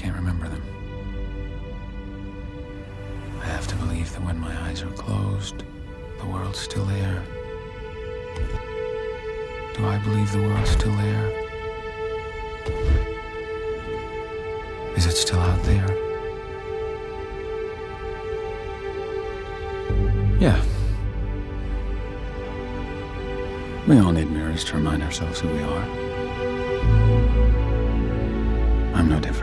can't remember them. I have to believe that when my eyes are closed, the world's still there. Do I believe the world's still there? Is it still out there? Yeah. We all need mirrors to remind ourselves who we are. I'm no different.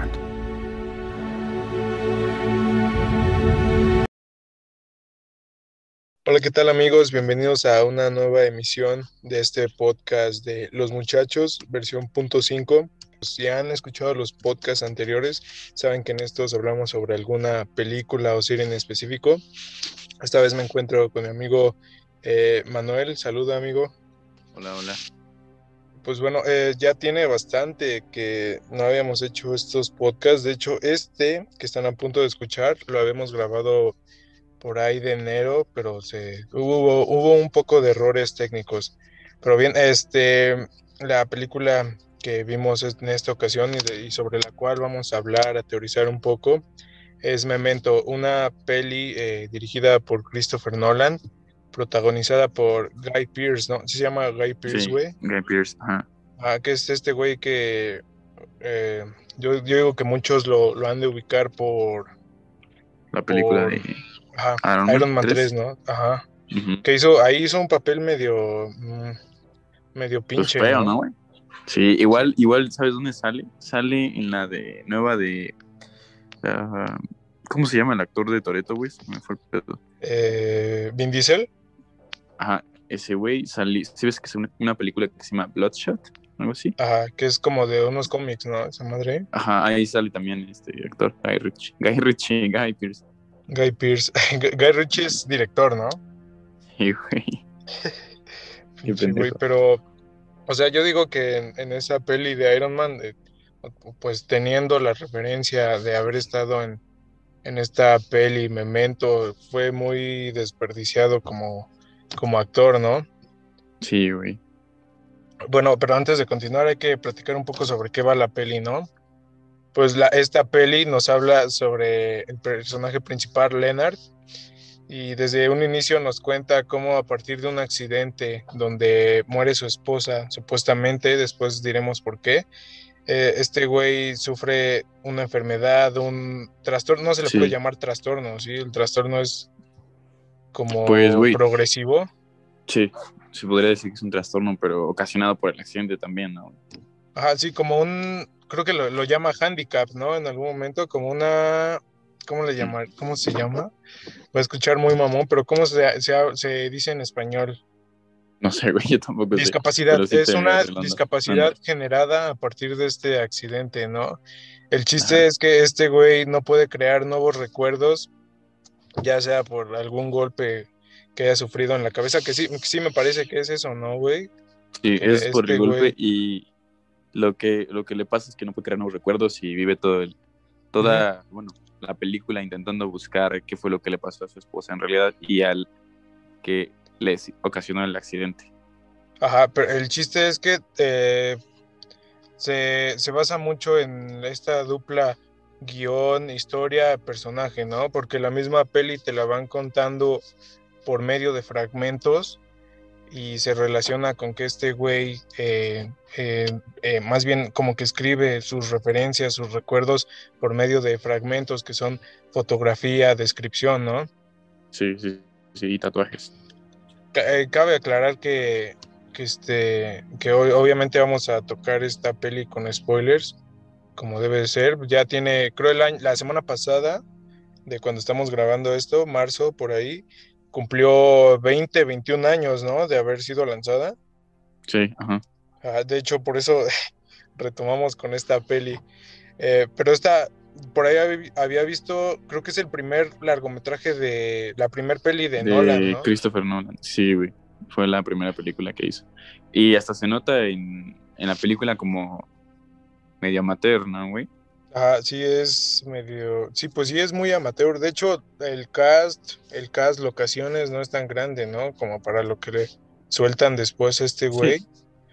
¿Qué tal amigos? Bienvenidos a una nueva emisión de este podcast de Los Muchachos, versión punto 5. Si han escuchado los podcasts anteriores, saben que en estos hablamos sobre alguna película o serie en específico. Esta vez me encuentro con mi amigo eh, Manuel. Saluda, amigo. Hola, hola. Pues bueno, eh, ya tiene bastante que no habíamos hecho estos podcasts. De hecho, este que están a punto de escuchar lo habíamos grabado por ahí de enero, pero se, hubo, hubo un poco de errores técnicos. Pero bien, este, la película que vimos en esta ocasión y, de- y sobre la cual vamos a hablar, a teorizar un poco, es Memento, una peli eh, dirigida por Christopher Nolan, protagonizada por Guy Pearce, ¿no? Sí se llama Guy Pearce, Sí, güey. Guy Pearce, ajá. Ah, que es este güey que eh, yo, yo digo que muchos lo, lo han de ubicar por La película Por- de ajá, Iron Iron Man 3, 3, ¿no? Ajá. Que hizo, ahí hizo un papel medio, mm, medio Pues pinche, feo, ¿no? ¿no, güey? Sí, igual, igual, ¿sabes dónde sale? Sale en la de nueva de. ah, ¿Cómo se llama el actor de Toreto, güey? Me fue el pedo. Eh, Vin Diesel, Ajá, ese güey sale. ¿Sí ves que es una, una película que se llama Bloodshot? Algo así. ajá, que es como de unos cómics, ¿no? Esa madre. Ajá, ahí sale también este actor, Guy Ritchie. Guy Ritchie, Guy Pearce. Guy Pearce. Guy Ritchie es director, ¿no? Sí, güey. Pinche güey, pero, o sea, yo digo que en, en esa peli de Iron Man, eh, pues teniendo la referencia de haber estado en, en esta peli Memento, fue muy desperdiciado como, como actor, ¿no? Sí, güey. Bueno, pero antes de continuar hay que platicar un poco sobre qué va la peli, ¿no? Pues la, esta peli nos habla sobre el personaje principal, Leonard, y desde un inicio nos cuenta cómo a partir de un accidente donde muere su esposa, supuestamente, después diremos por qué, eh, este güey sufre una enfermedad, un trastorno, no se le Sí. puede llamar trastorno, ¿sí? El trastorno es como Pues, güey. progresivo. Sí, se podría decir que es un trastorno, pero ocasionado por el accidente también, ¿no? Ajá, sí, como un, creo que lo, lo llama handicap, ¿no? En algún momento, como una, ¿cómo le llama? ¿Cómo se llama? Voy a escuchar muy mamón, pero ¿cómo se, se, se dice en español? No sé, güey, yo tampoco. Discapacidad, sí es una discapacidad Anda. generada a partir de este accidente, ¿no? El chiste Ajá. es que este güey no puede crear nuevos recuerdos, ya sea por algún golpe que haya sufrido en la cabeza, que sí, sí me parece que es eso, ¿no, güey? Sí, que es por este el golpe güey- y lo que, lo que le pasa es que no puede crear nuevos recuerdos y vive todo el, toda, bueno, la película intentando buscar qué fue lo que le pasó a su esposa en realidad y al que les ocasionó el accidente. Ajá, pero el chiste es que eh, se, se basa mucho en esta dupla guion, historia, personaje, ¿no? Porque la misma peli te la van contando por medio de fragmentos y se relaciona con que este güey eh, eh, eh, más bien como que escribe sus referencias, sus recuerdos por medio de fragmentos que son fotografía, descripción, ¿no? Sí, sí, sí, y tatuajes. Ca- cabe aclarar que, que, este, que hoy, obviamente vamos a tocar esta peli con spoilers, como debe de ser. Ya tiene, creo, el año, la semana pasada, de cuando estamos grabando esto, marzo, por ahí, cumplió 20, 21 años, ¿no? De haber sido lanzada. Sí, ajá. Ah, de hecho, por eso retomamos con esta peli. Eh, pero esta, por ahí hab- había visto, creo que es el primer largometraje de, la primer peli de, De Nolan, ¿no? Christopher Nolan. Sí, güey. Fue la primera película que hizo. Y hasta se nota en, en la película como medio amateur, ¿no, güey? Ah, sí es medio, sí, pues sí es muy amateur. De hecho, el cast, el cast, locaciones no es tan grande, ¿no? Como para lo que le sueltan después a este güey.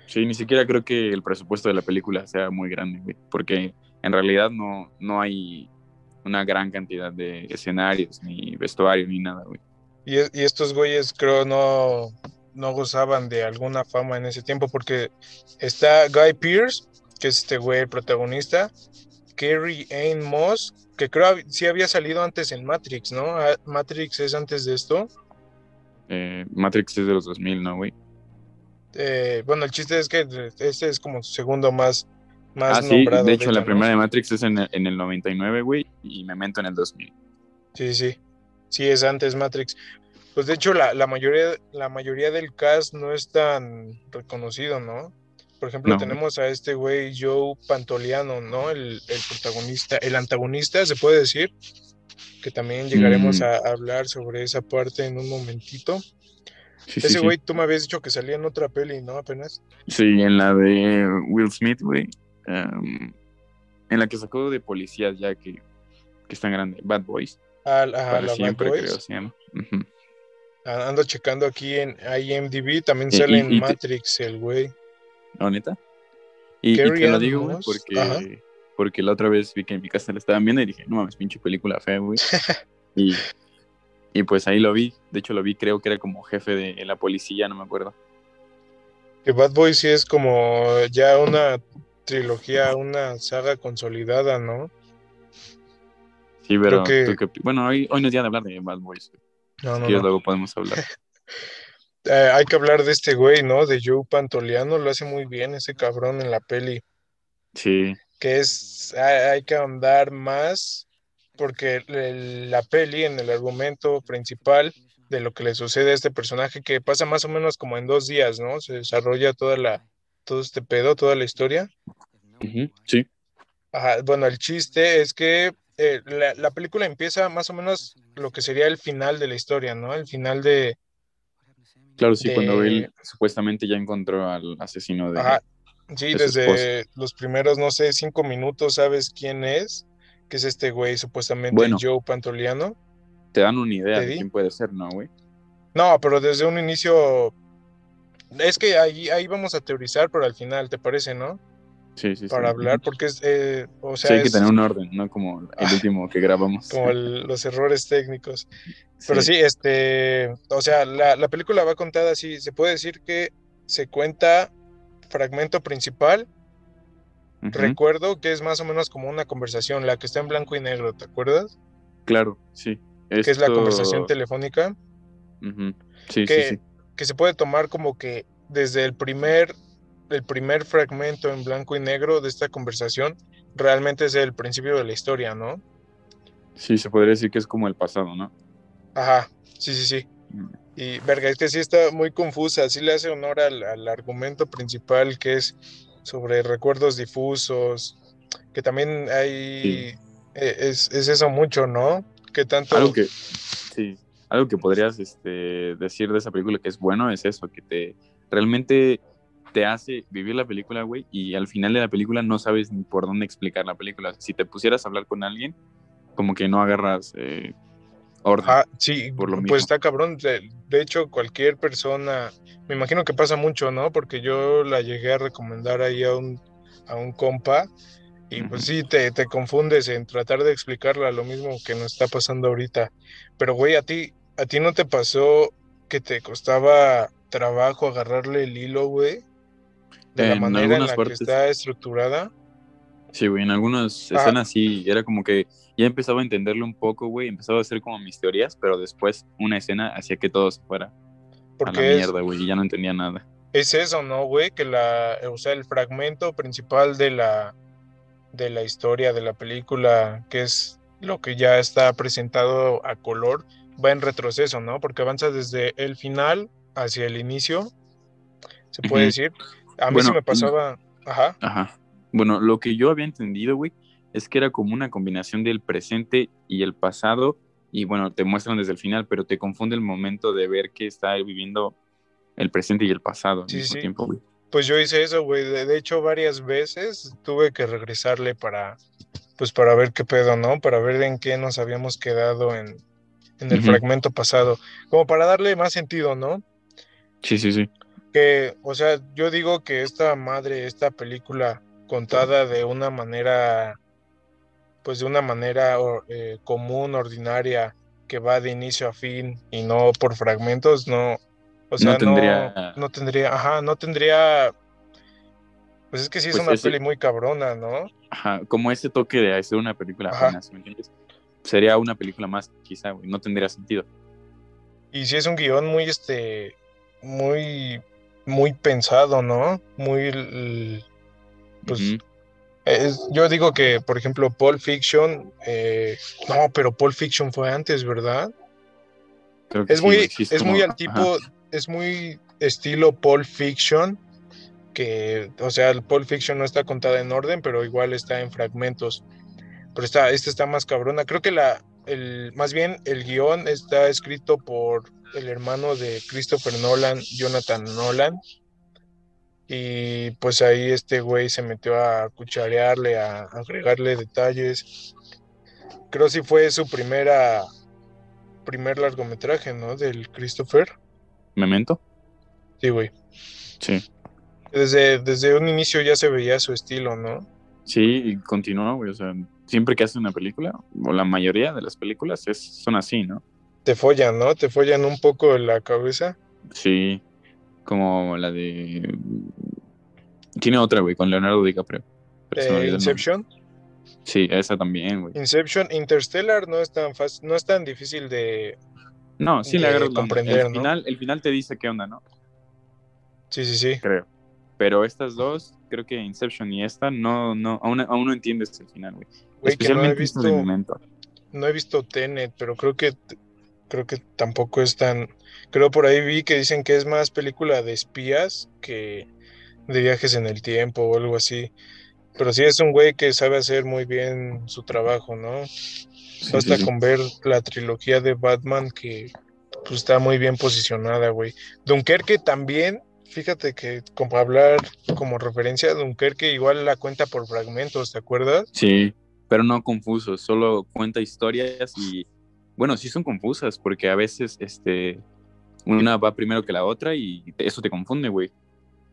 Sí, ni siquiera creo que el presupuesto de la película sea muy grande, güey. Porque en realidad no, no hay una gran cantidad de escenarios, ni vestuario, ni nada, güey. Y, y estos güeyes creo no, no gozaban de alguna fama en ese tiempo porque está Guy Pearce, que es este güey el protagonista, Kerry Ann Moss, que creo sí había salido antes en Matrix, ¿no? Ah, Matrix es antes de esto. Eh, Matrix es de los 2000, ¿no, güey? Eh, bueno, el chiste es que este es como su segundo más, más ah, sí, nombrado. de hecho la primera de Matrix es en el, en el 99, güey, y Memento en el 2000. Sí, sí. Sí, es antes Matrix. Pues de hecho la, la mayoría, la mayoría del cast no es tan reconocido, ¿no? Por ejemplo, No. tenemos a este güey Joe Pantoliano, ¿no? El, el protagonista, el antagonista, se puede decir, que también llegaremos Mm. a, hablar sobre esa parte en un momentito. Sí, sí, Ese sí. güey, tú me habías dicho que salía en otra peli, ¿no? Apenas. Sí, en la de Will Smith, güey. em, en la que sacó de policías ya que, que están grande. Bad Boys. Ah, ajá, para la Bad siempre, Boys. creo, se llama. Ujú. Ando checando aquí en IMDb, también sale y- en y te- Matrix el güey. ¿No, neta? Y, y te lo digo, güey, porque, ajá. porque la otra vez vi que en mi casa la estaban viendo y dije, no mames, pinche película fea, güey. y, y pues ahí lo vi. De hecho, lo vi, creo que era como jefe de la policía, no me acuerdo. Que Bad Boys sí es como ya una trilogía, una saga consolidada, ¿no? Sí, pero que- ¿tú qué opi- bueno, hoy, hoy no es día de hablar de Bad Boys. No, Si no, no. luego podemos hablar. Eh, hay que hablar de este güey, ¿no? De Joe Pantoliano, lo hace muy bien ese cabrón en la peli. Sí, Que es, hay, hay que andar más, porque el- la peli, en el argumento principal de lo que le sucede a este personaje, que pasa más o menos como en dos días, ¿no? Se desarrolla toda la, todo este pedo, toda la historia. sí. Ajá, bueno, el chiste es que eh, la, la película empieza más o menos lo que sería el final de la historia, ¿no? El final de, Claro, sí, cuando él supuestamente ya encontró al asesino de... ajá, sí, de desde los primeros, no sé, cinco minutos sabes quién es, que es este güey, supuestamente Bueno. Joe Pantoliano. Te dan una idea ¿Te de quién puede ser, ¿no, güey? No, pero desde un inicio, es que ahí, ahí vamos a teorizar, pero al final, ¿te parece, no? Sí, sí, sí. Para hablar, porque es, eh, o Sí, sea, hay que es tener un orden, no como el último que grabamos. como el- los errores técnicos. Pero sí, este, o sea, la, la película va contada así, se puede decir que se cuenta fragmento principal, recuerdo que es más o menos como una conversación, la que está en blanco y negro, ¿te acuerdas? Claro, sí. Que es la conversación telefónica, Sí, que, sí, sí. que se puede tomar como que desde el primer, el primer fragmento en blanco y negro de esta conversación, realmente es el principio de la historia, ¿no? Sí, se podría decir que es como el pasado, ¿no? Ajá, sí, sí, sí. Mm. Y verga, es que sí está muy confusa, sí le hace honor al, al argumento principal que es sobre recuerdos difusos, que también hay, eh, es, es eso mucho, ¿no? Que tanto... Algo que, sí, algo que podrías este, decir de esa película que es bueno es eso, que te realmente te hace vivir la película, güey, y al final de la película no sabes ni por dónde explicar la película. Si te pusieras a hablar con alguien, como que no agarras eh, orden. Ajá, sí, por lo mismo. pues está cabrón. De, de hecho, cualquier persona, me imagino que pasa mucho, ¿no? Porque yo la llegué a recomendar ahí a un, a un compa y pues sí, te, te confundes en tratar de explicarla, lo mismo que nos está pasando ahorita. Pero, güey, a ti, a ti no te pasó que te costaba trabajo agarrarle el hilo, güey, de la En manera en algunas la partes. que está estructurada. Sí, güey, en algunas Ajá. escenas sí, era como que ya empezaba a entenderlo un poco, güey, empezaba a hacer como mis teorías, pero después una escena hacía que todo se fuera a la Porque mierda, güey, y ya no entendía nada. es eso, ¿no, güey? Que la, o sea, el fragmento principal de la, de la historia de la película, que es lo que ya está presentado a color, va en retroceso, ¿no? Porque avanza desde el final hacia el inicio, se puede Ujú. decir. A mí Bueno, sí me pasaba, ajá, Ajá. Bueno, lo que yo había entendido, güey, es que era como una combinación del presente y el pasado, y bueno, te muestran desde el final, pero te confunde el momento de ver que está viviendo el presente y el pasado al Sí, mismo sí. tiempo, güey. pues yo hice eso, güey. De, hecho, varias veces tuve que regresarle para, pues para ver qué pedo, ¿no? Para ver en qué nos habíamos quedado en, en el fragmento pasado, como para darle más sentido, ¿no? Sí, sí, sí. Que, o sea, yo digo que esta madre, esta película contada de una manera pues de una manera eh, común, ordinaria, que va de inicio a fin y no por fragmentos, no, o sea, no tendría, no, tendría, ajá, no tendría, pues es que sí es pues una peli muy cabrona, ¿no? Ajá, como ese toque de hacer una película apenas, ¿me entiendes? Sería una película más, quizá, güey, no tendría sentido. Y sí es un guion muy, este, muy, muy pensado, ¿no? Muy, pues, yo digo que, por ejemplo, Pulp Fiction, eh, no, pero Pulp Fiction fue antes, ¿verdad? Es muy, es, muy al tipo, es muy estilo Pulp Fiction, que, o sea, el Pulp Fiction no está contada en orden, pero igual está en fragmentos. Pero está, esta está más cabrona. Creo que la, el, más bien el guion está escrito por el hermano de Christopher Nolan, Jonathan Nolan, y pues ahí este güey se metió a cucharearle, a, agregarle detalles. Creo si fue su primera primer largometraje, ¿no? Del Christopher. ¿Memento? Sí, güey. Sí. Desde, desde un inicio ya se veía su estilo, ¿no? Sí, y continuó, güey. O sea, siempre que hace una película, o la mayoría de las películas es, son así, ¿no? Te follan, ¿no? Te follan un poco la cabeza. Sí, como la de... Tiene otra, güey, con Leonardo DiCaprio. Eh, Inception. Sí, esa también, güey. Inception, Interstellar no es tan fácil, no es tan difícil de... No, sí le agarro comprender, el final, el final te dice qué onda, ¿no? Sí, sí, sí. Creo. Pero estas dos, creo que Inception y esta, no, no, aún, aún no entiendes el final, güey. Especialmente no he visto, momento. No he visto Tenet, pero creo que creo que tampoco es tan. Creo por ahí vi que dicen que es más película de espías que de viajes en el tiempo o algo así. Pero sí es un güey que sabe hacer muy bien su trabajo, ¿no? Basta con ver la trilogía de Batman que pues, está muy bien posicionada, güey. Dunkerque también, fíjate que como hablar como referencia, Dunkerque igual la cuenta por fragmentos, ¿te acuerdas? Sí, pero no confuso, solo cuenta historias y bueno, sí son confusas porque a veces este, una va primero que la otra y eso te confunde, güey.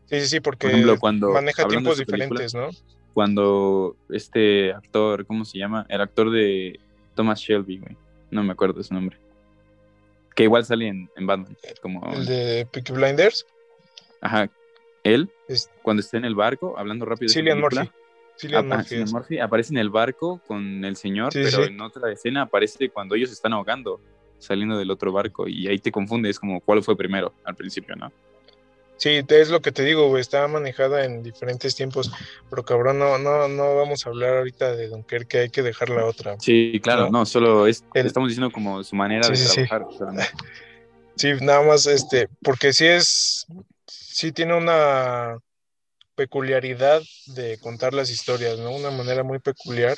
Sí, sí, sí, porque cuando, maneja tiempos diferentes, ¿no? Cuando este actor, ¿cómo se llama? El actor de Thomas Shelby, güey. No me acuerdo su nombre. Que igual sale en, Batman. Como... ¿El de Peaky Blinders? Ajá. Él, cuando está en el barco, hablando rápido. Cillian Murphy. Cillian Murphy, aparece en el barco con el señor, pero en otra escena aparece cuando ellos están ahogando, saliendo del otro barco, y ahí te confundes como cuál fue primero al principio, ¿no? Sí, es lo que te digo, güey, está manejada en diferentes tiempos, pero cabrón, no, no, no vamos a hablar ahorita de Dunkerque, hay que dejar la otra. Sí, claro, no, solo es, estamos diciendo como su manera de trabajar. Sí. nada más, este, porque sí es, sí tiene una peculiaridad de contar las historias, ¿no? Una manera muy peculiar.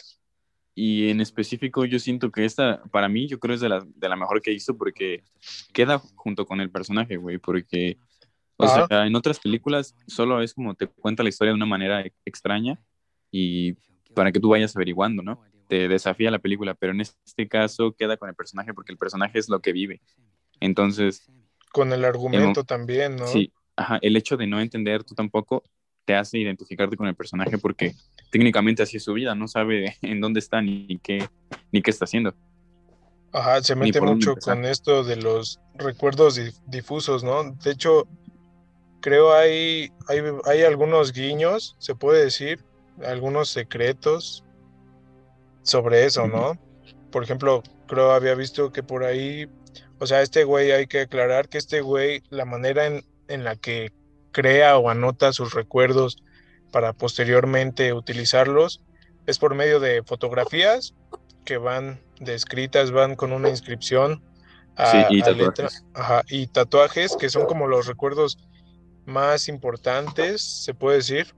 Y en específico yo siento que esta, para mí, yo creo es de la, de la mejor que hizo porque queda junto con el personaje, güey, porque, o sea, en otras películas solo es como te cuenta la historia de una manera extraña y para que tú vayas averiguando, ¿no? Te desafía la película, pero en este caso queda con el personaje porque el personaje es lo que vive. Entonces... Con el argumento también, ¿no? Sí, ajá, el hecho de no entender tú tampoco te hace identificarte con el personaje porque técnicamente así es su vida, no sabe en dónde está ni qué, ni qué está haciendo. Ajá, se mete mucho con esto de los recuerdos difusos, ¿no? De hecho, creo hay, hay, hay algunos guiños, se puede decir, algunos secretos sobre eso, ¿no? Por ejemplo, creo había visto que por ahí, o sea, este güey hay que aclarar que este güey, la manera en, en la que crea o anota sus recuerdos para posteriormente utilizarlos es por medio de fotografías que van descritas, van con una inscripción a, y, tatuajes. y tatuajes que son como los recuerdos más importantes, se puede decir,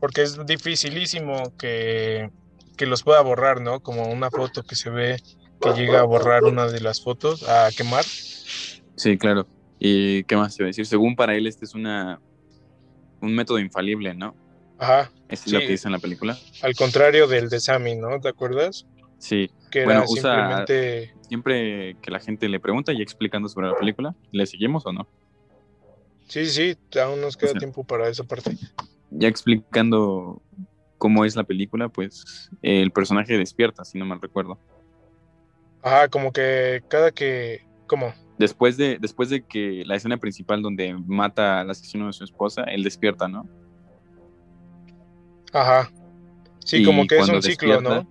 porque es dificilísimo que, que, los pueda borrar, ¿no? Como una foto que se ve que llega a borrar una de las fotos, a quemar. Sí, claro. ¿Y qué más te iba a decir? Según para él, este es una un método infalible, ¿no? Ajá. es lo que dice en la película. Al contrario del de Sammy, ¿no? ¿Te acuerdas? Sí. Que bueno, usa siempre que la gente le pregunta y explicando sobre la película, ¿le seguimos o no? Sí, sí, aún nos queda tiempo para esa parte. Ya explicando cómo es la película, pues el personaje despierta, si no mal recuerdo. Ajá, como que cada que, ¿cómo? Después de, después de que la escena principal donde mata al asesino de su esposa, él despierta, ¿no? Ajá. Sí, Y como que es un ciclo, ¿no?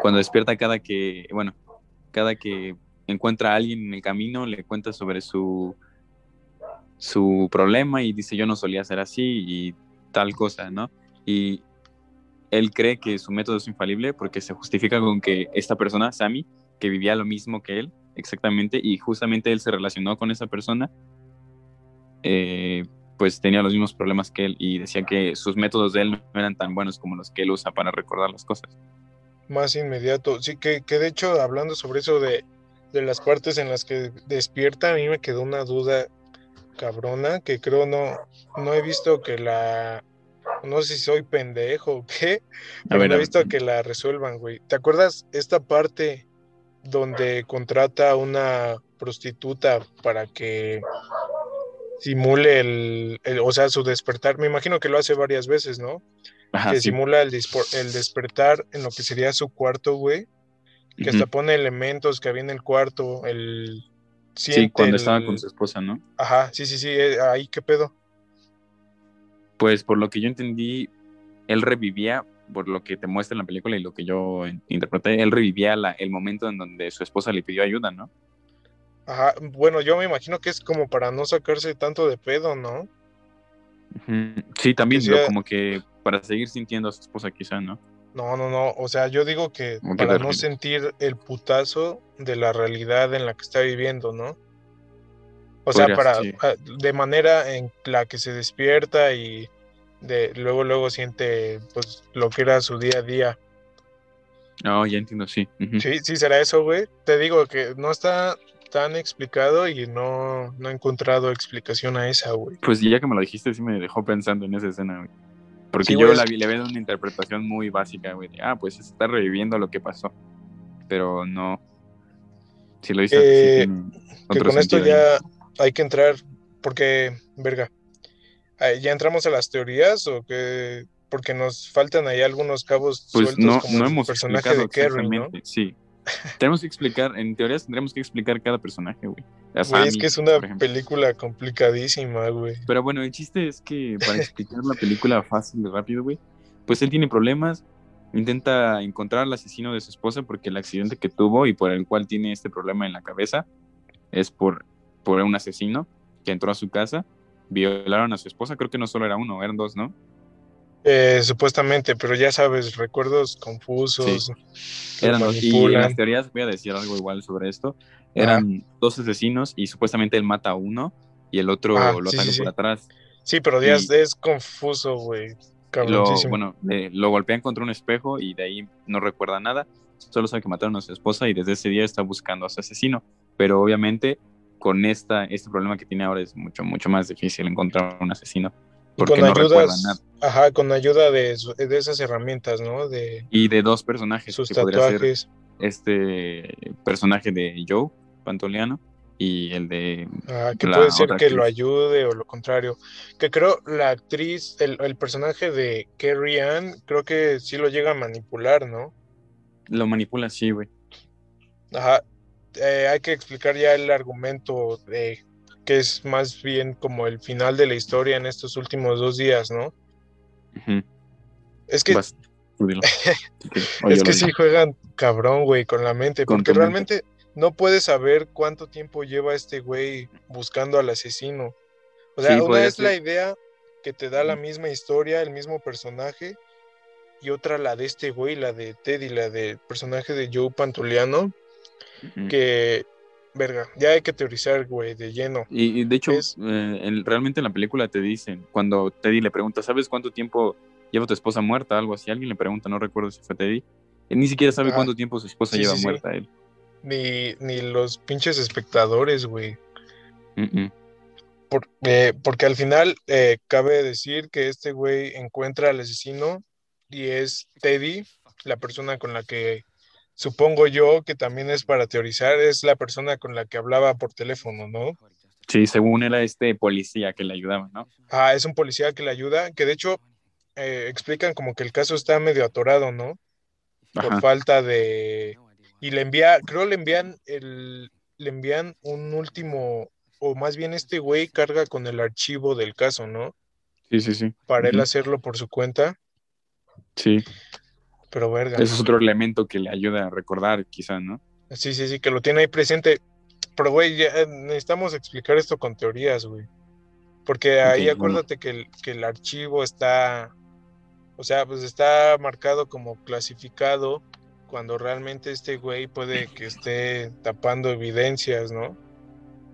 Cuando despierta cada que, bueno, cada que encuentra a alguien en el camino, le cuenta sobre su, su problema y dice yo no solía ser así y tal cosa, ¿no? Y él cree que su método es infalible porque se justifica con que esta persona, Sammy, que vivía lo mismo que él, exactamente, y justamente él se relacionó con esa persona, eh, pues tenía los mismos problemas que él y decía que sus métodos de él no eran tan buenos como los que él usa para recordar las cosas. Más inmediato. Sí, que, que de hecho, hablando sobre eso de, de las partes en las que despierta, a mí me quedó una duda cabrona que creo no, no he visto que la. No sé si soy pendejo o qué, pero ver, no he visto que la resuelvan, güey. ¿Te acuerdas esta parte donde contrata a una prostituta para que simule el, el- o sea, su despertar? Me imagino que lo hace varias veces, ¿no? Ajá, que sí. simula el, el despertar en lo que sería su cuarto, güey. Que hasta Ujú. pone elementos que había en el cuarto, el... Sí, cuando estaba con su esposa, ¿no? Ajá, sí, sí, sí, eh, ahí qué pedo. Pues por lo que yo entendí, él revivía, por lo que te muestra en la película y lo que yo interpreté, él revivía la- el momento en donde su esposa le pidió ayuda, ¿no? Ajá, bueno, yo me imagino que es como para no sacarse tanto de pedo, ¿no? Sí, también sea- como que para seguir sintiendo a su esposa quizá, ¿no? No, no, no, o sea, yo digo que ¿Cómo que para no sentir el putazo de la realidad en la que está viviendo, ¿no? O sea, para, sí. ah, de manera en la que se despierta y de luego, luego siente, pues, lo que era su día a día. No, ya entiendo, sí. Sí, sí será eso, güey. Te digo que no está tan explicado y no, no he encontrado explicación a esa, güey. Pues ya que me lo dijiste, sí me dejó pensando en esa escena, güey. Porque Sí, yo güey, la vi, le veo una interpretación muy básica, güey. de, ah, pues está reviviendo lo que pasó. Pero no. Si lo dices, Eh, sí Que con esto sentido ya hay que entrar, porque, verga, ¿ya entramos a las teorías o que Porque nos faltan ahí algunos cabos Pues sueltos no, como no el hemos personaje de exactamente, sí. Tenemos que explicar, en teoría tendremos que explicar cada personaje, güey. Güey, es que es una película complicadísima, güey. Pero bueno, el chiste es que para explicar la película fácil y rápido, güey, pues él tiene problemas, intenta encontrar al asesino de su esposa porque el accidente que tuvo y por el cual tiene este problema en la cabeza es por, por un asesino que entró a su casa, violaron a su esposa, creo que no solo era uno, eran dos, ¿no? Eh, supuestamente, pero ya sabes, recuerdos confusos. Eran dos. Y en las teorías, voy a decir algo igual sobre esto, eran dos asesinos y supuestamente él mata a uno y el otro Ah, lo sí, ataca sí, por atrás. Sí, pero y- es, es confuso, güey. lo, bueno, lo golpean contra un espejo y de ahí no recuerda nada. Solo sabe que mataron a su esposa y desde ese día está buscando a su asesino. Pero obviamente con esta, este problema que tiene ahora es mucho, mucho más difícil encontrar un asesino. Porque con no ayudas, nada. ajá, con ayuda de, de esas herramientas, ¿no? De Y de dos personajes, sus que podría ser tatuajes. este personaje de Joe Pantoliano y el de... Ah, que puede ser que lo ayude o lo contrario. Que creo la actriz, el, el personaje de Carrie Ann, creo que sí lo llega a manipular, ¿no? Lo manipula así, güey. Ajá. Eh, hay que explicar ya el argumento de que es más bien como el final de la historia en estos últimos dos días, ¿no? Es que, Vas, es que sí juegan cabrón, güey, con la mente, porque mente. realmente no puedes saber cuánto tiempo lleva este güey buscando al asesino. O sea, Sí, una es la idea que te da la misma historia, el mismo personaje, y otra la de este güey, la de Teddy, la del personaje de Joe Pantoliano, Que, verga, ya hay que teorizar, güey, de lleno. Y, y de hecho, Es- eh, en- realmente en la película te dicen, cuando Teddy le pregunta, ¿sabes cuánto tiempo lleva tu esposa muerta? Algo así, alguien le pregunta, no recuerdo si fue Teddy. Él ni siquiera sabe cuánto tiempo su esposa Sí, lleva sí, sí. muerta él. Ni, ni los pinches espectadores, güey. Por- eh, porque al final eh, cabe decir que este güey encuentra al asesino y es Teddy, la persona con la que supongo yo que también es para teorizar, es la persona con la que hablaba por teléfono, ¿no? Sí, según era este policía que le ayudaba, ¿no? Ah, es un policía que le ayuda, que de hecho eh, explican como que el caso está medio atorado, ¿no? Por Ajá. falta de... Y le envía, creo le envían el, le envían un último, o más bien este güey carga con el archivo del caso, ¿no? Sí, sí, sí. Para él hacerlo por su cuenta, Sí, pero verga. ese es otro elemento que le ayuda a recordar, quizá, ¿no? Sí, sí, sí, que lo tiene ahí presente. Pero, güey, ya eh, necesitamos explicar esto con teorías, güey. Porque ahí acuérdate que el, que el archivo está, o sea, pues está marcado como clasificado cuando realmente este güey puede que esté tapando evidencias, ¿no?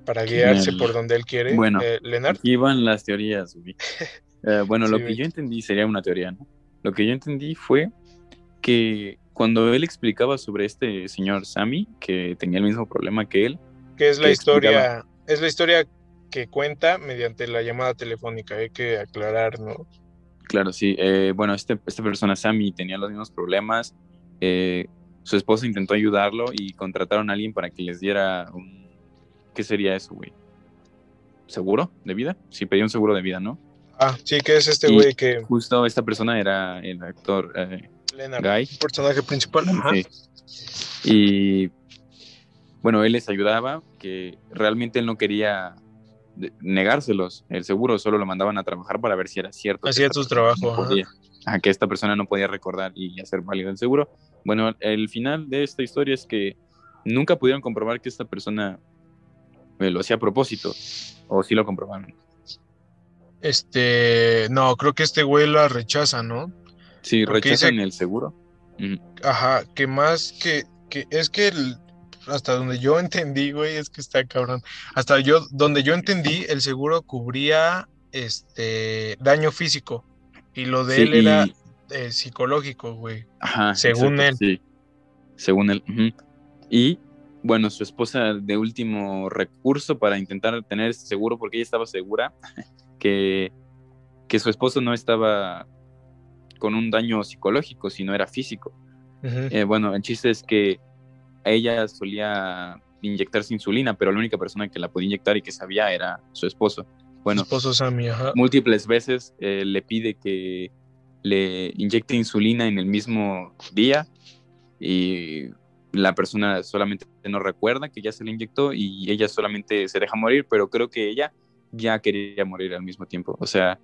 Para guiarse por donde él quiere. Bueno, Eh, Leonard, Aquí van las teorías, güey. Eh, bueno, Sí, lo güey. que yo entendí sería una teoría, ¿no? Lo que yo entendí fue que cuando él explicaba sobre este señor Sammy, que tenía el mismo problema que él, que es la que historia, es la historia que cuenta mediante la llamada telefónica, hay que aclarar, ¿no? claro, sí, eh, bueno, este, esta persona Sammy tenía los mismos problemas, eh, su esposa intentó ayudarlo y contrataron a alguien para que les diera un... ¿Qué sería eso, güey? ¿Seguro de vida? Sí, pedía un seguro de vida, ¿no? Ah, sí, que es este güey que Justo esta persona era el actor eh, Leonard, Guy. personaje principal. Ajá. Sí. Y bueno, él les ayudaba, que realmente él no quería negárselos el seguro, solo lo mandaban a trabajar para ver si era cierto. Hacía esta su persona trabajo, no ajá. podía- ajá, que esta persona no podía recordar y hacer válido el seguro. Bueno, el final de esta historia es que nunca pudieron comprobar que esta persona eh, lo hacía a propósito, o sí lo comprobaron. Este, no, creo que este güey la rechaza, ¿no? Sí, rechazan dice- el seguro. Ajá, que más que, que es que el- hasta donde yo entendí, güey, es que está cabrón. Hasta yo, donde yo entendí, el seguro cubría este daño físico y lo de Sí, él era y- eh, psicológico, güey. Ajá, Según él. Sí, según él. Y bueno, su esposa de último recurso para intentar tener este seguro, porque ella estaba segura que, que su esposo no estaba con un daño psicológico, sino era físico. Eh, bueno, el chiste es que ella solía inyectarse insulina, pero la única persona que la podía inyectar y que sabía era su esposo. Bueno, esposo Sammy, ajá. múltiples veces eh, le pide que le inyecte insulina en el mismo día y la persona solamente no recuerda que ya se le inyectó y ella solamente se deja morir, pero creo que ella ya quería morir al mismo tiempo. O sea,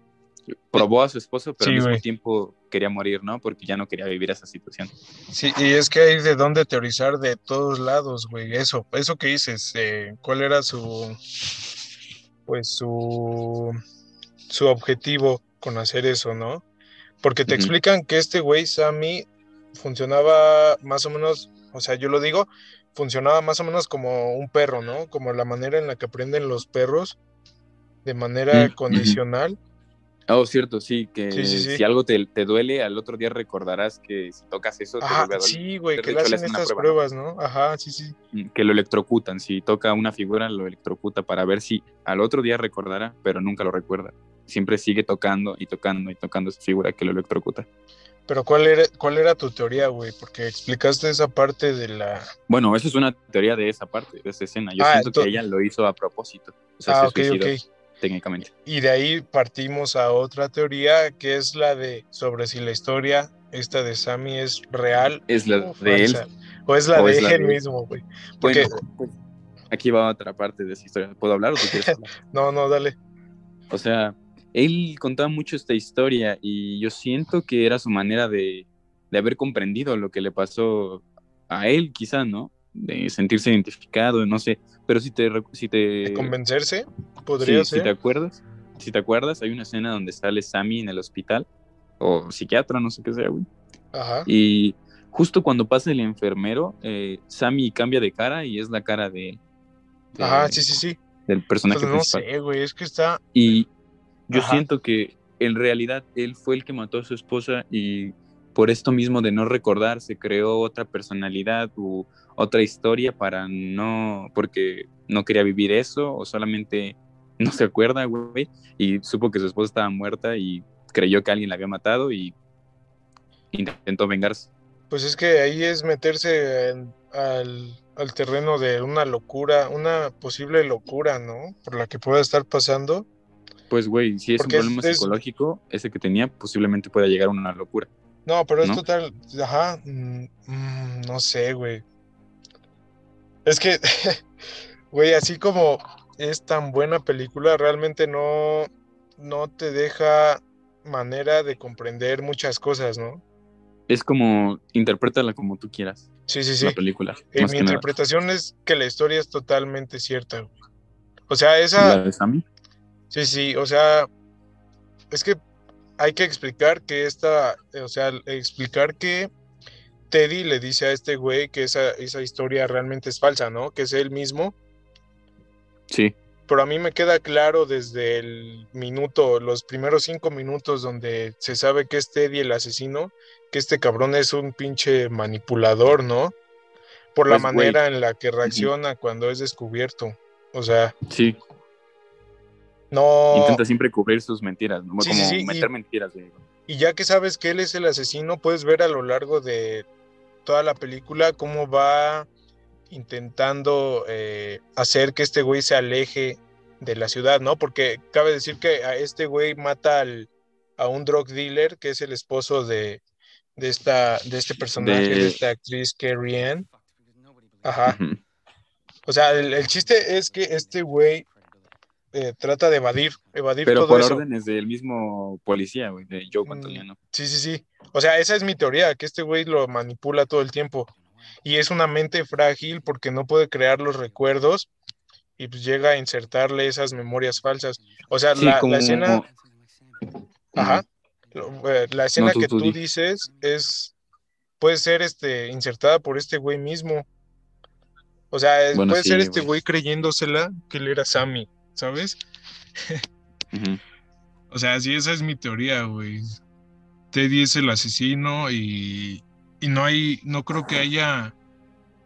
probó a su esposo, pero Sí, al mismo tiempo quería morir, ¿no? Porque ya no quería vivir esa situación. Sí, y es que hay de dónde teorizar de todos lados, güey. Eso, eso que dices, eh, ¿cuál era su, pues su, su objetivo con hacer eso, no? Porque te explican que este güey, Sammy, funcionaba más o menos, o sea, yo lo digo, funcionaba más o menos como un perro, ¿no? Como la manera en la que aprenden los perros de manera Mm, condicional. Oh, cierto, sí, que Sí, sí, sí. si algo te, te duele, al otro día recordarás que si tocas eso te Ajá, a doler. sí, güey, que le hacen estas pruebas, ¿no? Ajá, sí, sí. Mm, que lo electrocutan. Si toca una figura, lo electrocuta para ver si al otro día recordará, pero nunca lo recuerda. Siempre sigue tocando y tocando y tocando esa figura que lo electrocuta. Pero ¿cuál era, cuál era tu teoría, güey? Porque explicaste esa parte de la... Bueno, eso es una teoría de esa parte, de esa escena. Yo Ah, siento to- que ella lo hizo a propósito. O sea, Ah, se ok, suicidó, ok. Técnicamente. Y de ahí partimos a otra teoría, que es la de sobre si la historia, esta de Sammy, es real Es la o de él. O es la o de es la él de mismo, güey. Porque, Bueno, pues, aquí va otra parte de esa historia. ¿Puedo hablar o tú quieres hablar? no, no, dale. O sea, él contaba mucho esta historia y yo siento que era su manera de, de haber comprendido lo que le pasó a él, quizá, ¿no? De sentirse identificado, no sé. Pero si te... Si te ¿De convencerse? sí, Podría si te ser. acuerdas, si te acuerdas, hay una escena donde sale Sammy en el hospital, o psiquiatra, no sé qué sea, güey. Ajá. Y justo cuando pasa el enfermero, eh, Sammy cambia de cara y es la cara de, de- Ajá, sí, sí, sí. del personaje Pues no principal. sé, güey, es que está... Y yo Ajá. siento que en realidad él fue el que mató a su esposa y por esto mismo de no recordar se creó otra personalidad u otra historia para no, porque no quería vivir eso o solamente no se acuerda, güey, y supo que su esposa estaba muerta y creyó que alguien la había matado y intentó vengarse. Pues es que ahí es meterse en- al, al terreno de una locura, una posible locura, ¿no? Por la que pueda estar pasando. Pues, güey, si es Porque un problema es- psicológico, ese que tenía, posiblemente pueda llegar a una locura. No, pero es ¿No? total, ajá, mm, mm, no sé, güey. Es que, güey, así como es tan buena película, realmente no, no te deja manera de comprender muchas cosas, ¿no? Es como, interprétala como tú quieras, Sí, sí, sí. la película. Mi nada. interpretación es que la historia es totalmente cierta, güey. O sea, esa, ¿La de Sammy? Sí, sí, o sea, es que hay que explicar que esta, eh, o sea, explicar que Teddy le dice a este güey que esa, esa historia realmente es falsa, ¿no? Que es él mismo, Sí, pero a mí me queda claro desde el minuto, los primeros cinco minutos donde se sabe que es Teddy el asesino, que este cabrón es un pinche manipulador, ¿no? Por la Pues, güey. manera en la que reacciona cuando es descubierto. O sea, sí. No... Intenta siempre cubrir sus mentiras, ¿no? Sí, como sí, sí, y- meter mentiras. Y ya que sabes que él es el asesino, puedes ver a lo largo de toda la película cómo va intentando eh, hacer que este güey se aleje de la ciudad, ¿no? Porque cabe decir que a este güey mata al, a un drug dealer, que es el esposo de, de, esta, de este personaje, de, De- esta actriz Carrie Ann. Ajá. O sea, el, el chiste es que este güey eh, trata de evadir, evadir Pero todo por eso. órdenes del mismo policía, güey, de Joe Mm, Pantoliano. Sí, sí, sí. O sea, esa es mi teoría, que este güey lo manipula todo el tiempo. Y es una mente frágil porque no puede crear los recuerdos y pues llega a insertarle esas memorias falsas. O sea, Sí, la, escena, ajá, eh, la escena tú- que tú tú di. dices es, puede ser este, insertada por este güey mismo. O sea, Bueno, puede sí, ser este güey creyéndosela que él era Sammy, ¿sabes? O sea, sí, esa es mi teoría, güey. Teddy es el asesino y, y no hay, no creo que haya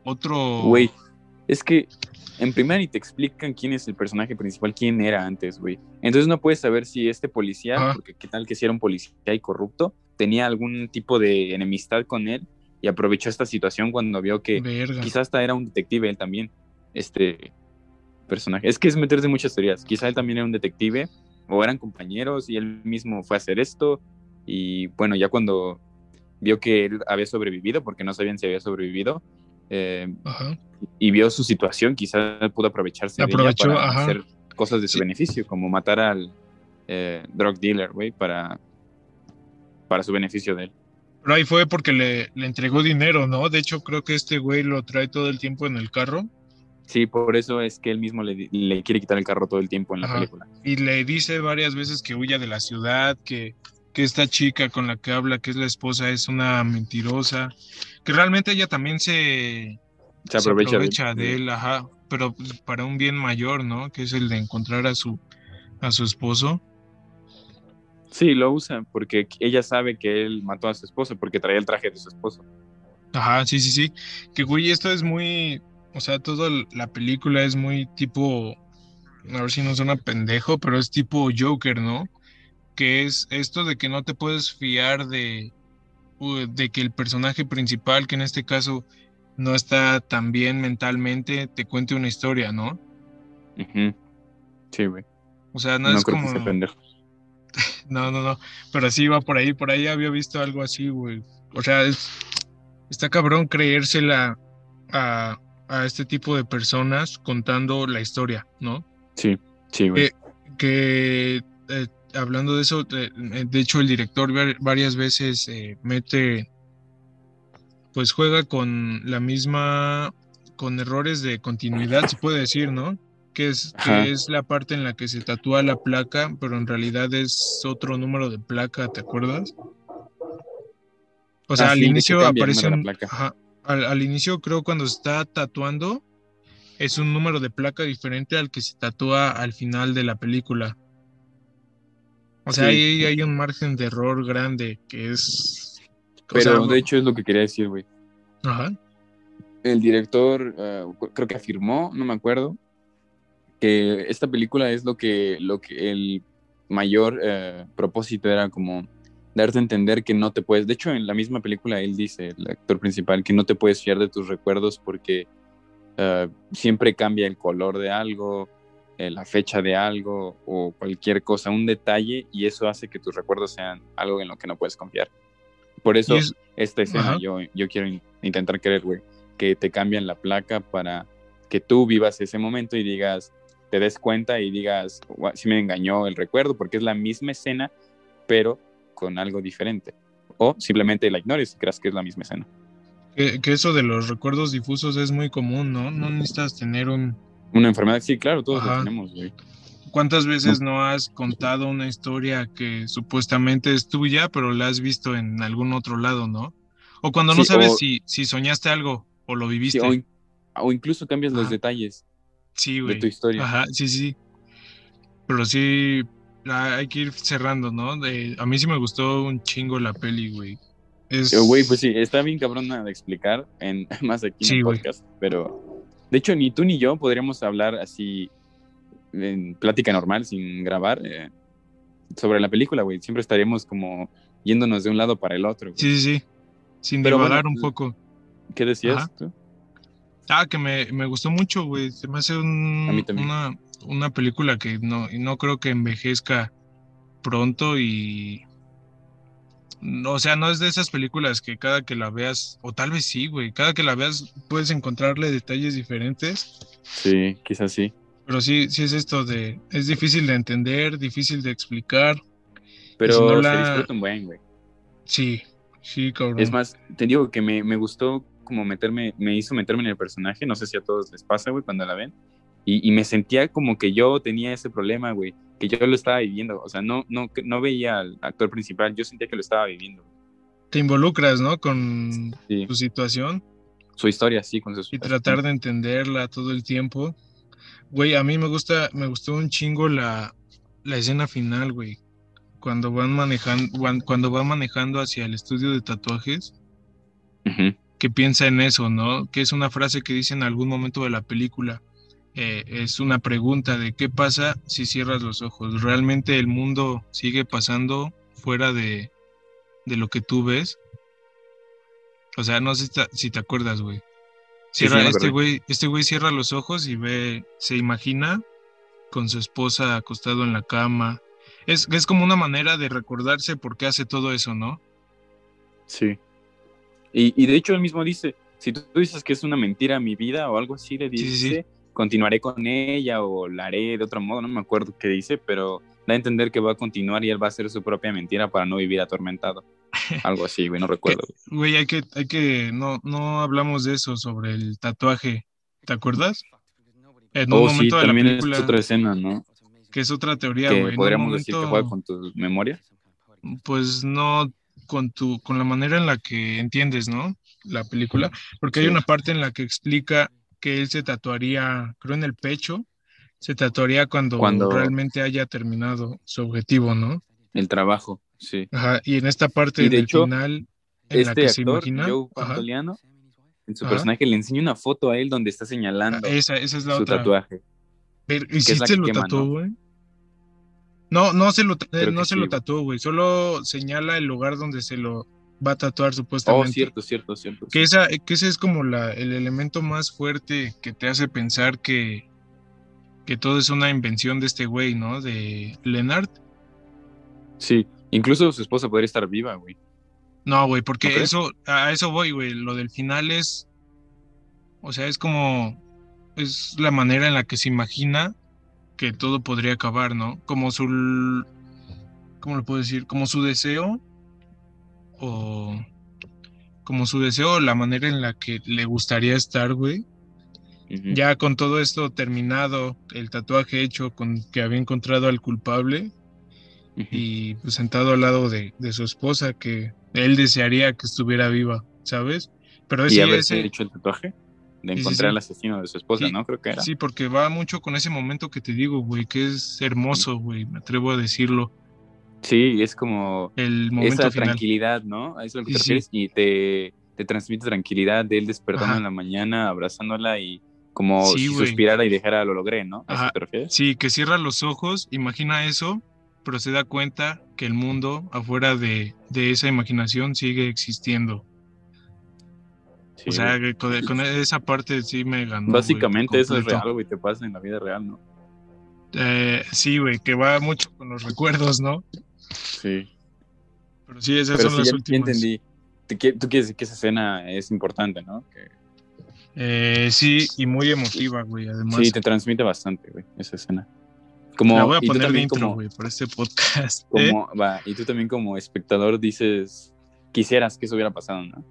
otro. Güey, es que en primera ni te explican quién es el personaje principal, quién era antes, güey. Entonces no puedes saber si este policía, porque qué tal que si era un policía y corrupto, tenía algún tipo de enemistad con él y aprovechó esta situación cuando vio que Verga. quizás hasta era un detective él también, este personaje. Es que es meterse en muchas teorías. Quizá él también era un detective o eran compañeros y él mismo fue a hacer esto y bueno, ya cuando vio que él había sobrevivido, porque no sabían si había sobrevivido, eh, y vio su situación, quizá pudo aprovecharse Aprovechó, de ella para ajá. hacer cosas de su Sí. beneficio, como matar al eh, drug dealer, güey, para, para su beneficio de él. Pero ahí fue porque le, le entregó dinero, ¿no? De hecho, creo que este güey lo trae todo el tiempo en el carro Sí, por eso es que él mismo le, le quiere quitar el carro todo el tiempo en la Ajá. película. y le dice varias veces que huya de la ciudad, que, que esta chica con la que habla, que es la esposa, es una mentirosa, que realmente ella también se, Se aprovecha, de- aprovecha de él, ajá, pero pues, para un bien mayor, ¿no? Que es el de encontrar a su, a su esposo. Sí, lo usa porque ella sabe que él mató a su esposo porque traía el traje de su esposo. Ajá, sí, sí, sí. Que güey, esto es muy, o sea, toda la película es muy tipo, a ver si no suena pendejo, pero es tipo Joker, ¿no? Que es esto de que no te puedes fiar de, de que el personaje principal, que en este caso no está tan bien mentalmente, te cuente una historia, ¿no? Ujú. Sí, güey. O sea, no, No, es creo como, que sea pendejo. no, no, no, pero sí va por ahí, por ahí había visto algo así, güey. O sea, es, está cabrón creérsela a, a este tipo de personas contando la historia, ¿no? Sí, sí, güey. Que eh, hablando de eso, eh, de hecho el director var- varias veces eh, mete, pues juega con la misma, con errores de continuidad, se puede decir, ¿no? Que es, que es la parte en la que se tatúa la placa, pero en realidad es otro número de placa, ¿te acuerdas? O sea, Ah, al sí, inicio aparece un, ajá, al, al inicio creo cuando se está tatuando es un número de placa diferente al que se tatúa al final de la película. O sea, Sí. ahí hay un margen de error grande que es... Pero sea, de hecho es lo que quería decir, güey. Ajá. el director eh, creo que afirmó, no me acuerdo, que esta película es lo que, lo que el mayor eh, propósito era como darte a entender que no te puedes, de hecho en la misma película él dice, el actor principal, que no te puedes fiar de tus recuerdos porque eh, siempre cambia el color de algo, eh, la fecha de algo o cualquier cosa, un detalle, y eso hace que tus recuerdos sean algo en lo que no puedes confiar. Por eso, esta escena yo, yo quiero intentar creer, güey, que te cambian la placa para que tú vivas ese momento y digas, te des cuenta y digas, si me engañó el recuerdo, porque es la misma escena, pero con algo diferente. O simplemente la ignores y creas que es la misma escena. Que, eso de los recuerdos difusos es muy común, ¿no? No necesitas tener un... Una enfermedad, sí, claro, todos lo tenemos, güey. ¿Cuántas veces no. has contado una historia que supuestamente es tuya, pero la has visto en algún otro lado, ¿no? O cuando no sabes si, si soñaste algo o lo viviste. o, incluso cambias los detalles sí, de tu historia. Ajá, sí, sí. Pero sí, hay que ir cerrando, ¿no? a mí sí me gustó un chingo la peli, güey. Es... Güey, pues sí, está bien cabrona de explicar, en, más aquí en el podcast, pero de hecho ni tú ni yo podríamos hablar así en plática normal, sin grabar, eh, sobre la película, güey. Siempre estaríamos como yéndonos de un lado para el otro. Sí, sí, sí. Sin pero un poco. ¿Qué decías tú? Ah, que me, me gustó mucho, güey. Se me hace un, una, una película que no, no creo que envejezca pronto y... O sea, no es de esas películas que cada que la veas, o tal vez sí, güey, cada que la veas puedes encontrarle detalles diferentes. Sí, quizás sí. Pero sí, sí es esto de, es difícil de entender, difícil de explicar. Pero se disfruta un buen, güey. Sí, sí, cabrón. Es más, te digo que me, me gustó como meterme, me hizo meterme en el personaje, no sé si a todos les pasa, güey, cuando la ven. Y, me sentía como que yo tenía ese problema, güey, que yo lo estaba viviendo. O sea, no, no, no veía al actor principal, yo sentía que lo estaba viviendo. Te involucras, ¿no? Con su situación. Su historia, sí, con su Y tratar de entenderla todo el tiempo. Güey, a mí me gusta, me gustó un chingo la, la escena final, güey. Cuando van manejando, cuando van manejando hacia el estudio de tatuajes. Que piensa en eso, ¿no? Que es una frase que dice en algún momento de la película eh, es una pregunta de qué pasa si cierras los ojos. ¿Realmente el mundo sigue pasando fuera de, de lo que tú ves? O sea, no sé si te, acuerdas, güey. Cierra, este güey, este güey cierra los ojos y ve, se imagina con su esposa acostado en la cama. Es, es como una manera de recordarse por qué hace todo eso, ¿no? Sí. Y, y de hecho él mismo dice, si tú, dices que es una mentira mi vida o algo así, le dice, continuaré con ella o la haré de otro modo, no me acuerdo qué dice, pero da a entender que va a continuar y él va a hacer su propia mentira para no vivir atormentado. Algo así, güey, no recuerdo. Güey, hay que, hay que, no, no hablamos de eso, sobre el tatuaje, ¿te acuerdas? En un oh, momento sí, también es otra escena, ¿no? Que es otra teoría, güey. ¿Podríamos decir que juega con tu memoria? Pues no con tu, con la manera en la que entiendes, ¿no? La película, porque hay una parte en la que explica que él se tatuaría, creo en el pecho, se tatuaría cuando, realmente haya terminado su objetivo, ¿no? El trabajo, sí. Ajá, y en esta parte del final, en la que se imagina, en su personaje le enseña una foto a él donde está señalando ah, esa, esa es la su tatuaje. Pero, ¿Y si se lo tatuó, güey? ¿no? No, se lo, no se lo tatuó, güey. Solo señala el lugar donde se lo va a tatuar supuestamente. Oh, cierto, cierto, cierto. Que, esa, que ese es como la, el elemento más fuerte que te hace pensar que, que todo es una invención de este güey, ¿no? De Leonard. Sí, incluso su esposa podría estar viva, güey. No, güey, porque eso, a eso voy, güey. Lo del final es, o sea, es como, es la manera en la que se imagina que todo podría acabar, ¿no? Como su, ¿cómo lo puedo decir? Como su deseo o como su deseo, la manera en la que le gustaría estar, güey. Ya con todo esto terminado, el tatuaje hecho con que había encontrado al culpable y pues sentado al lado de, su esposa que él desearía que estuviera viva, ¿sabes? Pero ese, ¿Y haberse hecho el tatuaje? De encontrar al asesino de su esposa, ¿no? Creo que era. Sí, porque va mucho con ese momento que te digo, güey, que es hermoso, güey, me atrevo a decirlo. Sí, es como el esa tranquilidad, ¿no? A eso es lo que te refieres y te, te, transmite tranquilidad de él despertando en la mañana, abrazándola y como si suspirara y dejara lo logré, ¿no? ¿A eso te refieres? Sí, que cierra los ojos, imagina eso, pero se da cuenta que el mundo afuera de, de esa imaginación sigue existiendo. o sea, con, esa parte sí me ganó. Básicamente eso es real, güey, te pasa en la vida real, ¿no? Eh, sí, güey, que va mucho con los recuerdos, ¿no? Sí. Pero sí, esas Pero son sí, las ya, últimas. entendí. Tú qui- tú quieres decir que esa escena es importante, ¿no? Que- Eh, sí, y muy emotiva, güey, además. sí, te transmite bastante, güey, esa escena. Como, La voy a poner de intro, güey, por este podcast. ¿eh? va, y tú también como espectador dices, quisieras que eso hubiera pasado, ¿no?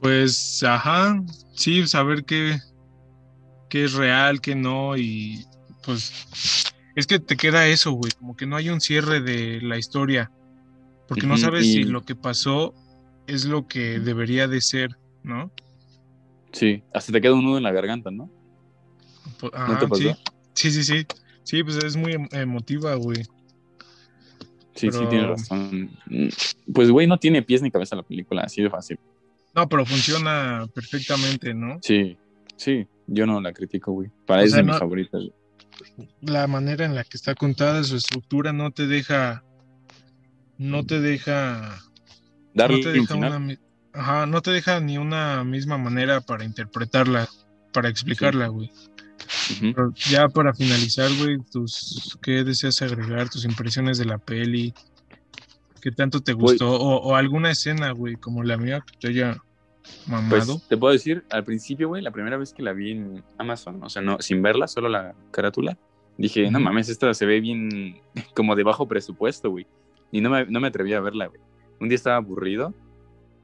Pues, ajá, sí, saber qué, qué es real, qué no, y pues es que te queda eso, güey, como que no hay un cierre de la historia, porque no sabes y- si lo que pasó es lo que debería de ser, ¿no? Sí, hasta te queda un nudo en la garganta, ¿no? Po- ¿No te pasó? Sí, sí, sí, sí, sí, pues es muy em- emotiva, güey. Sí, sí, tienes razón. Mm, Pues, güey, no tiene pies ni cabeza la película, así de fácil. No, pero funciona perfectamente, ¿no? Sí, sí, yo no la critico, güey. Para O eso sea, es de no- mis favoritas. güey. La manera en la que está contada, su estructura no te deja, no te deja, Darle no te deja una, ajá, no te deja ni una misma manera para interpretarla, para explicarla, güey. Pero ya para finalizar, güey, tus, ¿qué deseas agregar? Tus impresiones de la peli, ¿qué tanto te Güey. gustó? O, o alguna escena, güey, como la mía que te haya Pues mamado. te puedo decir, al principio, güey, la primera vez que la vi en Amazon, o sea, no, sin verla, solo la carátula, dije, no mames, esta se ve bien como de bajo presupuesto, güey. Y no me, no me atreví a verla, güey. Un día estaba aburrido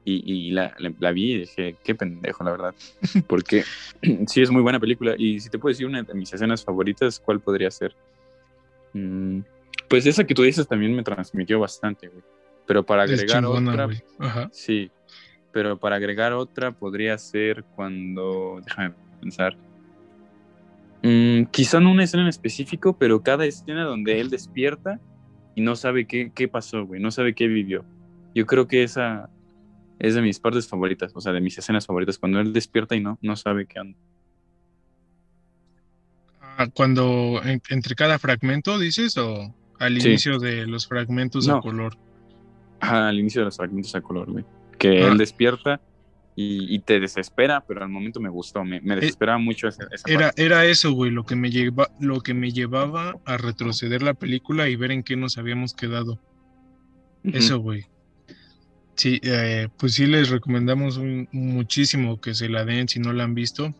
y, y la, la- la vi y dije, qué pendejo, la verdad. Porque sí es muy buena película. Y si te puedo decir una de mis escenas favoritas, ¿cuál podría ser? Mm, pues esa que tú dices también me transmitió bastante, güey. Pero para agregar chingona, otra. Ajá. Sí, pero para agregar otra podría ser cuando, déjame pensar, Mm, quizá no una escena en específico, pero cada escena donde él despierta y no sabe qué, qué pasó, güey, no sabe qué vivió. Yo creo que esa es de mis partes favoritas, o sea, de mis escenas favoritas, cuando él despierta y no, no sabe qué onda. Ah, Cuando en- entre cada fragmento dices o al Sí. inicio de los fragmentos a No. color. Ajá, al inicio de los fragmentos a color, güey. Que Ah. él despierta y, y te desespera, pero al momento me gustó, me, me desesperaba mucho esa, esa Era, parte. era eso, güey, lo que me lleva, lo que me llevaba a retroceder la película y ver en qué nos habíamos quedado. Eso, güey. Sí, eh, pues sí les recomendamos un- muchísimo que se la den si no la han visto.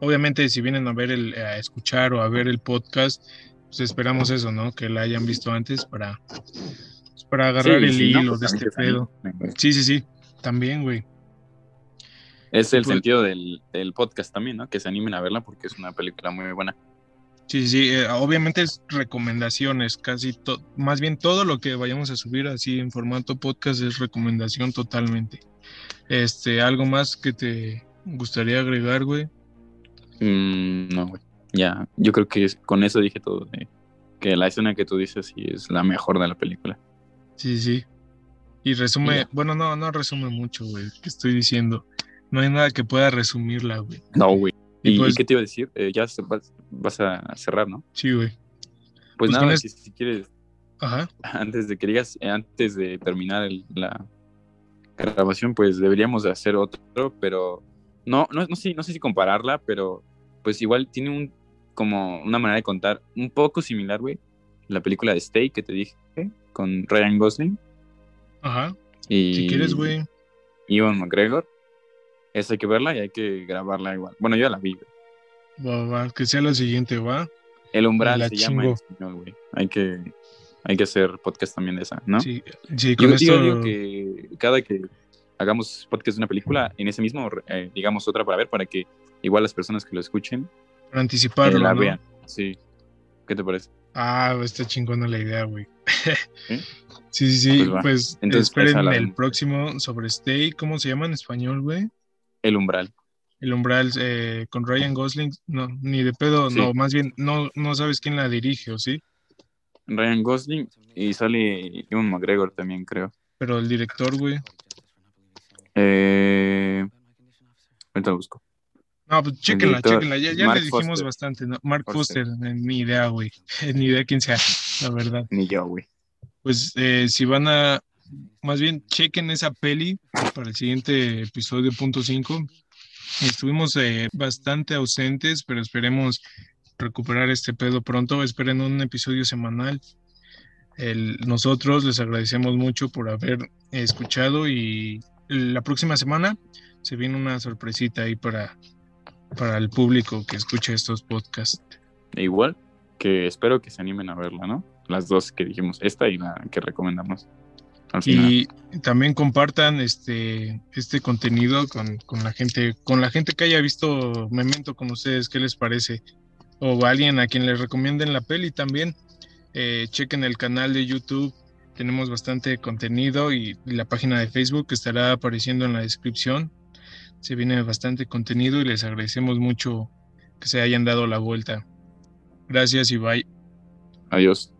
Obviamente, si vienen a ver el, a escuchar o a ver el podcast, pues esperamos eso, ¿no? Que la hayan visto antes para, pues, para agarrar Sí, el si no, hilo pues de este pedo. Sí, sí, sí. También, güey. Es el Pues- sentido del, del podcast también, ¿no? Que se animen a verla porque es una película muy buena. Sí, sí, eh, obviamente es recomendaciones, casi todo, más bien todo lo que vayamos a subir así en formato podcast es recomendación totalmente. Este, algo más que te gustaría agregar, güey. Mm, no, güey. Ya, yo creo que con eso dije todo. de que la escena que tú dices sí es la mejor de la película. Sí, sí. Y resume, bueno, no, no resume mucho, güey, que estoy diciendo. No hay nada que pueda resumirla, güey. No, güey. Y ¿Y, pues- qué te iba a decir? Eh, ya se- vas, vas a cerrar, ¿no? Sí, güey. Pues, Pues nada, si, si quieres, Ajá. antes de que digas, eh, antes de terminar el- la grabación, pues deberíamos de hacer otro, pero no, no, no, sé, no sé si compararla, pero pues igual tiene un como una manera de contar un poco similar, güey. La película de Stay que te dije, con Ryan Gosling Ajá. y Si quieres, güey. Ivan McGregor. Esa hay que verla y hay que grabarla igual. Bueno, yo la vi, güey. Va, va, que sea lo siguiente, va. El umbral La se llama en chingo. español, güey. Hay que, hay que hacer podcast también de esa, ¿no? Sí, sí, Yo con digo, esto. digo que cada que hagamos podcast de una película, en ese mismo, eh, digamos otra para ver, para que igual las personas que lo escuchen Para eh, la ¿no? vean. Sí. ¿Qué te parece? Ah, está chingona la idea, güey. ¿Sí? Sí, sí, sí. Pues. Pues, Entonces, esperen la el próximo sobre Stay. ¿Cómo se llama en español, güey? El umbral. El umbral eh, con Ryan Gosling. No, ni de pedo, Sí. no, más bien, no, no sabes quién la dirige, ¿o sí? Ryan Gosling y sale Ivan McGregor también, creo. Pero el director, güey. Eh, ahorita lo busco. No, pues chéquenla, chéquenla. Ya, ya le dijimos Foster. bastante, ¿no? Mark Foster. Foster, ni idea, güey. ni idea quién sea, la verdad. Ni yo, güey. Pues eh, si van a, más bien chequen esa peli para el siguiente episodio punto 5. Estuvimos eh, bastante ausentes, pero esperemos recuperar este pedo pronto. Esperen un episodio semanal. nosotros les agradecemos mucho por haber escuchado y la próxima semana se viene una sorpresita ahí para, para el público que escucha estos podcasts. Igual, que espero que se animen a verla, ¿no? Las dos que dijimos, esta y la que recomendamos. Y también compartan este, este contenido con, la gente, con la gente que haya visto Memento con ustedes, ¿qué les parece? O alguien a quien les recomienden la peli también. Eh, chequen el canal de YouTube, tenemos bastante contenido y la página de Facebook estará apareciendo en la descripción. Se viene bastante contenido y les agradecemos mucho que se hayan dado la vuelta. Gracias y bye. Adiós.